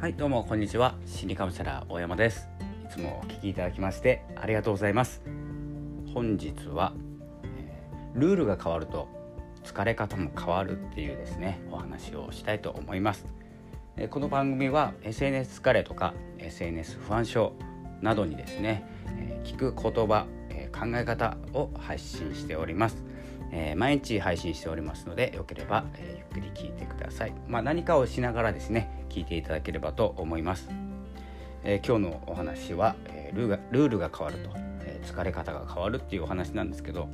はいどうもこんにちは。心理カウンセラー大山です。いつもお聞きいただきましてありがとうございます。本日は、えー、ルールが変わると疲れ方も変わるっていうですねお話をしたいと思います、えー、この番組は SNS 疲れとか SNS 不安症などにですね、えー、聞く言葉、え考え方を配信しております。えー、毎日配信しておりますのでよければ、えー、ゆっくり聞いてください、まあ、何かをしながらですね聞いていただければと思います、えー、今日のお話は、えルーがルールが変わると、え疲れ方が変わるっていうお話なんですけど、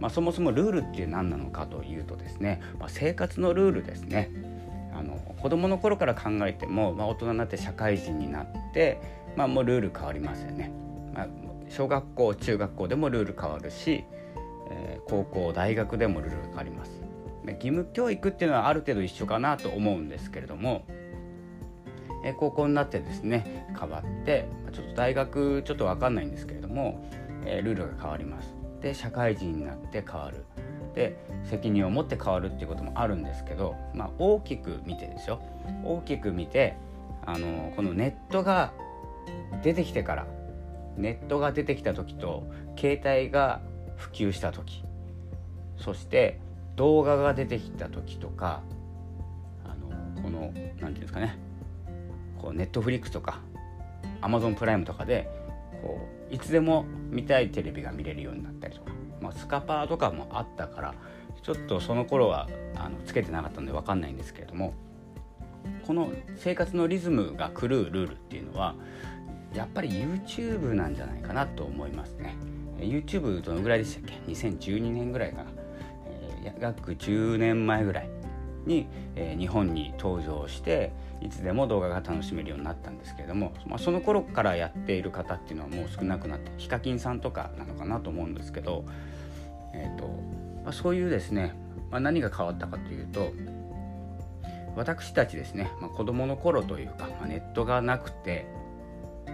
まあ、そもそもルールって何なのかというとですね、まあ、生活のルールですね。あの子供の頃から考えても、まあ、大人になって社会人になって、まあ、もうルール変わりますよね、まあ、小学校中学校でもルール変わるしえー、高校大学でもルールが変わります。義務教育っていうのはある程度一緒かなと思うんですけれども、えー、高校になってですね変わってちょっと大学ちょっと分かんないんですけれども、えー、ルールが変わります。で社会人になって変わる。で責任を持って変わるっていうこともあるんですけど、まあ、大きく見てですよ大きく見てあのこのネットが出てきてからネットが出てきた時と携帯が普及した時。そして動画が出てきた時とかあのこの何て言うんですかね。こうネットフリックスとかアマゾンプライムとかでこういつでも見たいテレビが見れるようになったりとか、まあ、スカパーとかもあったからちょっとその頃はあのつけてなかったので分かんないんですけれどもこの生活のリズムが狂うルールっていうのはやっぱり YouTube なんじゃないかなと思いますね。YouTube どのぐらいでしたっけ？2012年ぐらいかな、えー、約10年前ぐらいに、えー、日本に登場していつでも動画が楽しめるようになったんですけれども、まあ、その頃からやっている方っていうのはもう少なくなってヒカキンさんとかなのかなと思うんですけど、えーとまあ、そういうですね、まあ、何が変わったかというと私たちですね、まあ、子供の頃というか、まあ、ネットがなくて、え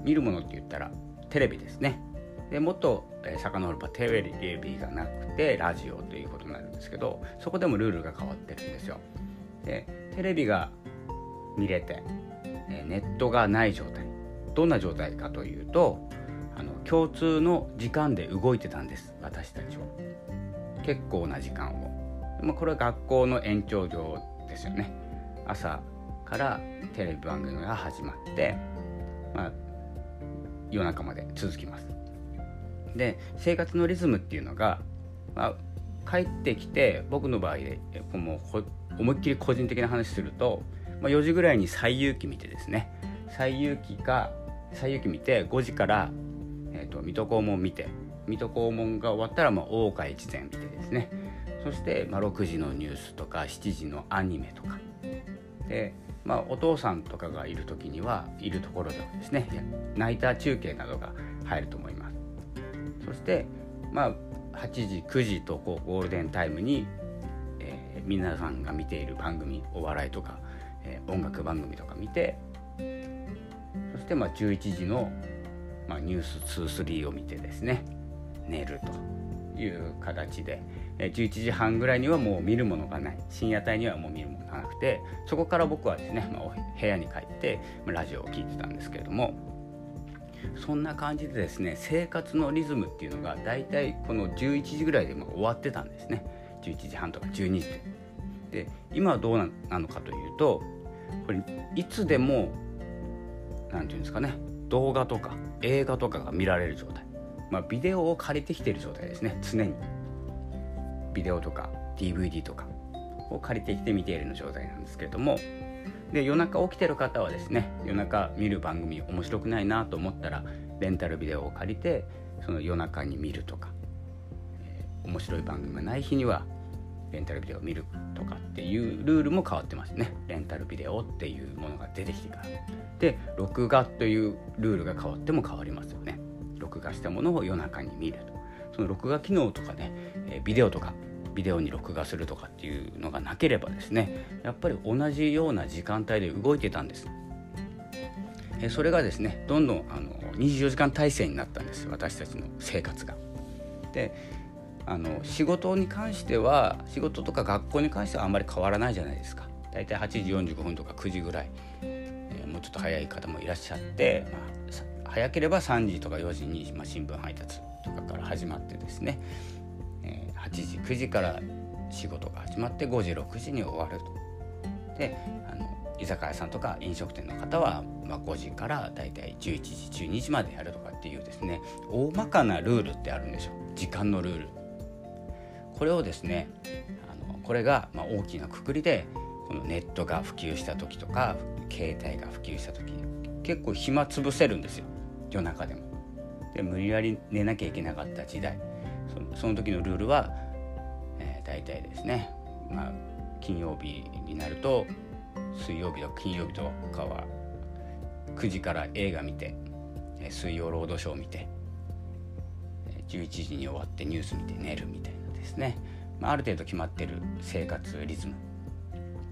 ー、見るものって言ったらテレビですね。でもっと、えー、遡ればテレビがなくてラジオということになるんですけどそこでもルールが変わってるんですよ。でテレビが見れて、ネットがない状態どんな状態かというとあの共通の時間で動いてたんです私たちは。結構な時間を。まあ、これは学校の延長上ですよね。朝からテレビ番組が始まって、まあ、夜中まで続きます。で生活のリズムっていうのが、まあ、帰ってきて僕の場合でもう思いっきり個人的な話すると、まあ、4時ぐらいに最遊記見てですね。最遊記か最遊記見て5時から、えーと、水戸黄門見て水戸黄門が終わったら、まあ、大岡越前見てですね。そして、まあ、6時のニュースとか7時のアニメとか。で、まあ、お父さんとかがいる時にはいるところではですねナイター中継などが入ると思います。そしてまあ8時9時とこうゴールデンタイムに、えー、皆さんが見ている番組お笑いとか、えー、音楽番組とか見てそしてまあ11時の、まあ、ニュース23を見てですね寝るという形で、え、11時半ぐらいにはもう見るものがない。深夜帯にはもう見るものがなくてそこから僕はですね、まあ、部屋に帰って、ま、ラジオを聴いてたんですけれどもそんな感じでですね生活のリズムっていうのが大体この11時ぐらいでも終わってたんですね。11時半とか12時。で。で今はどうなのかというとこれいつでも何て言うんですかね動画とか映画とかが見られる状態。まあビデオを借りてきてる状態ですね常に。ビデオとか DVD とかを借りてきて見ているの状態なんですけれどもで夜中起きてる方はですね夜中見る番組面白くないなと思ったらレンタルビデオを借りてその夜中に見るとか、えー、面白い番組がない日にはレンタルビデオを見るとかっていうルールも変わってますね。レンタルビデオっていうものが出てきてから。で録画というルールが変わっても変わりますよね。録画したものを夜中に見ると。その録画機能とかね、えー、ビデオとかビデオに録画するとかっていうのがなければですねやっぱり同じような時間帯で動いてたんです。えそれがですねどんどんあの24時間体制になったんです私たちの生活が。であの仕事に関しては仕事とか学校に関してはあんまり変わらないじゃないですか。大体8時45分とか9時ぐらいえ。もうちょっと早い方もいらっしゃって、まあ、早ければ3時とか4時に、まあ、新聞配達とかから始まってですね、時9時から仕事が始まって5時6時に終わると。であの居酒屋さんとか飲食店の方は、まあ、5時からだいたい11時12時までやるとかっていうですね大まかなルールってあるんでしょ時間のルール。これをですねあのこれがまあ大きなくくりでこのネットが普及した時とか携帯が普及した時結構暇つぶせるんですよ夜中でも。で無理やり寝なきゃいけなかった時代その時のルールは、大体ですね、まあ、金曜日になると水曜日と金曜日とかは9時から映画見て水曜ロードショー見て11時に終わってニュース見て寝るみたいなですね、まあ、ある程度決まってる生活リズム。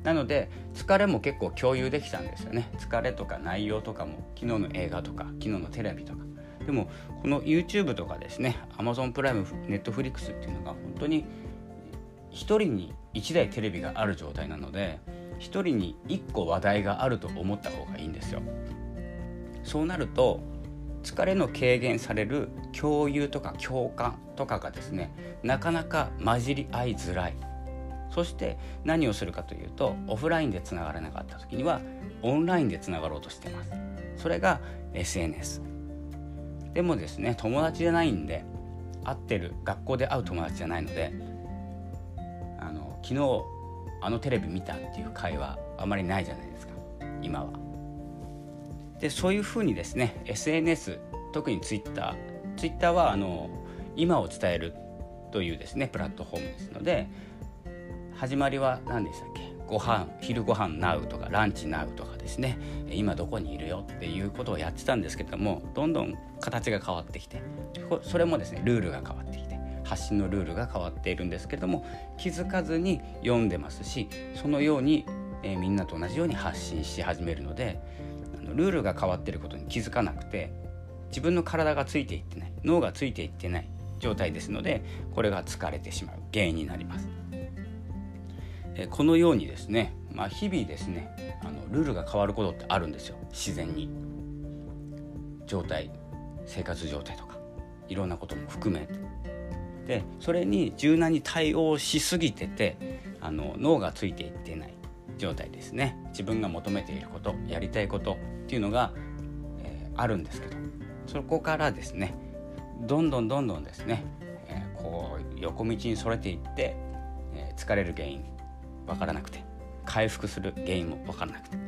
なので疲れも結構共有できたんですよね。疲れとか内容とかも昨日の映画とか昨日のテレビとか。でもこの YouTube とかですね Amazon プライム Netflix っていうのが本当に1人に1台テレビがある状態なので1人に1個話題があると思った方がいいんですよ。そうなると疲れの軽減される共有とか共感とかがですねなかなか混じり合いづらい。そして何をするかというとオフラインでつながらなかった時にはオンラインでつながろうとしてます。それが SNS でもですね友達じゃないんで会ってる学校で会う友達じゃないので昨日あのテレビ見たっていう会話あまりないじゃないですか。今は。でそういうふうにですね SNS 特に Twitter Twitter はあの今を伝えるというですねプラットフォームですので始まりは何でしたっけ？ご飯昼ご飯ナウとかランチナウとかですね。今どこにいるよっていうことをやってたんですけどもどんどん形が変わってきてそれもですねルールが変わって発信のルールが変わっているんですけれども気づかずに読んでますしそのように、えー、みんなと同じように発信し始めるのであのルールが変わっていることに気づかなくて自分の体がついていってない脳がついていってない状態ですのでこれが疲れてしまう原因になります。えこのようにですね、まあ、日々ですねあのルールが変わることってあるんですよ。自然に。状態生活状態とかいろんなことも含めて。でそれに柔軟に対応しすぎててあの脳がついていってない状態ですね。自分が求めていることやりたいことっていうのが、えー、あるんですけどそこからですねどんどんどんどんですね、えー、こう横道にそれていって、えー、疲れる原因分からなくて回復する原因も分からなくて、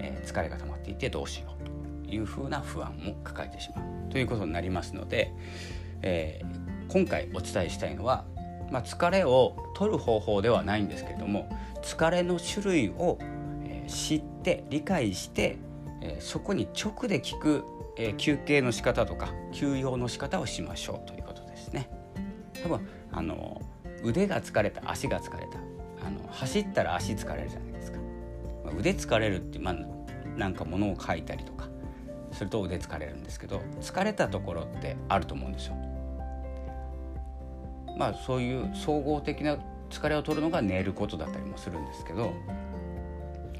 え、疲れが溜まっていてどうしようというふうな不安も抱えてしまうということになりますので、えー、今回お伝えしたいのは、まあ、疲れを取る方法ではないんですけれども疲れの種類を、知って理解して、そこに直で効く、え、休憩の仕方とか休養の仕方をしましょうということですね。多分あの腕が疲れた足が疲れたあの走ったら足疲れるじゃないですか、まあ、腕疲れるってまあなんか物を書いたりとかすると腕疲れるんですけど疲れたところってあると思うんですよまあそういう総合的な疲れを取るのが寝ることだったりもするんですけど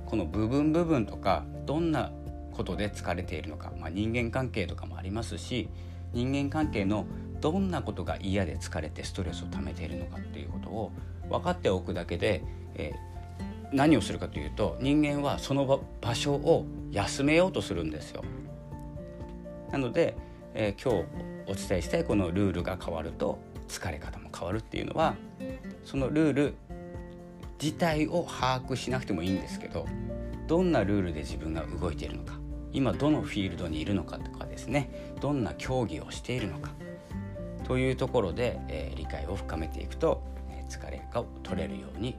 この部分部分とかどんなことで疲れているのか、まあ、人間関係とかもありますし人間関係のどんなことが嫌で疲れてストレスを溜めているのかっていうことを分かっておくだけで、えー、何をするかというと人間はその場所を休めようとするんですよ。なので、えー、今日お伝えしたいこのルールが変わると疲れ方も変わるっていうのはそのルール自体を把握しなくてもいいんですけどどんなルールで自分が動いているのか今どのフィールドにいるのかとかですねどんな競技をしているのかというところで、えー、理解を深めていくとえ疲れが取れるように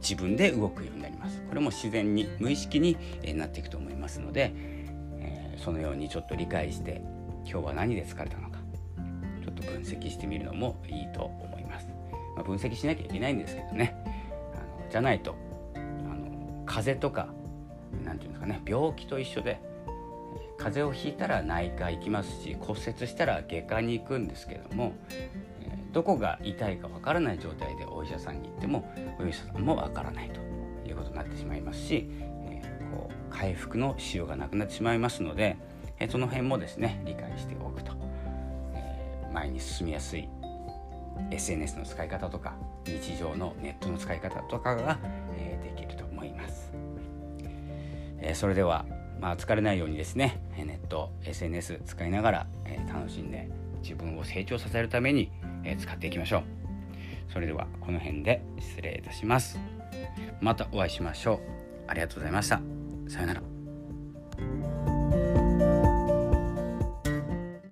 自分で動くようになります。これも自然に無意識にえなっていくと思いますので、えー、そのようにちょっと理解して今日は何で疲れたのちょっと分析してみるのもいいと思います、まあ、分析しなきゃいけないんですけどね。あのじゃないとあの風邪とか何て言うんですかね病気と一緒で風邪をひいたら内科行きますし骨折したら外科に行くんですけどもどこが痛いかわからない状態でお医者さんに行ってもお医者さんもわからないということになってしまいますし、えこう回復のしようがなくなってしまいますので、えその辺もですね理解しておくと、前に進みやすい SNS の使い方とか日常のネットの使い方とかが、えできると思います、えそれでは、まあ、疲れないようにですねネット SNS 使いながら、え楽しんで自分を成長させるために、え使っていきましょう。それではこの辺で失礼いたします。またお会いしましょう。ありがとうございました。さようなら。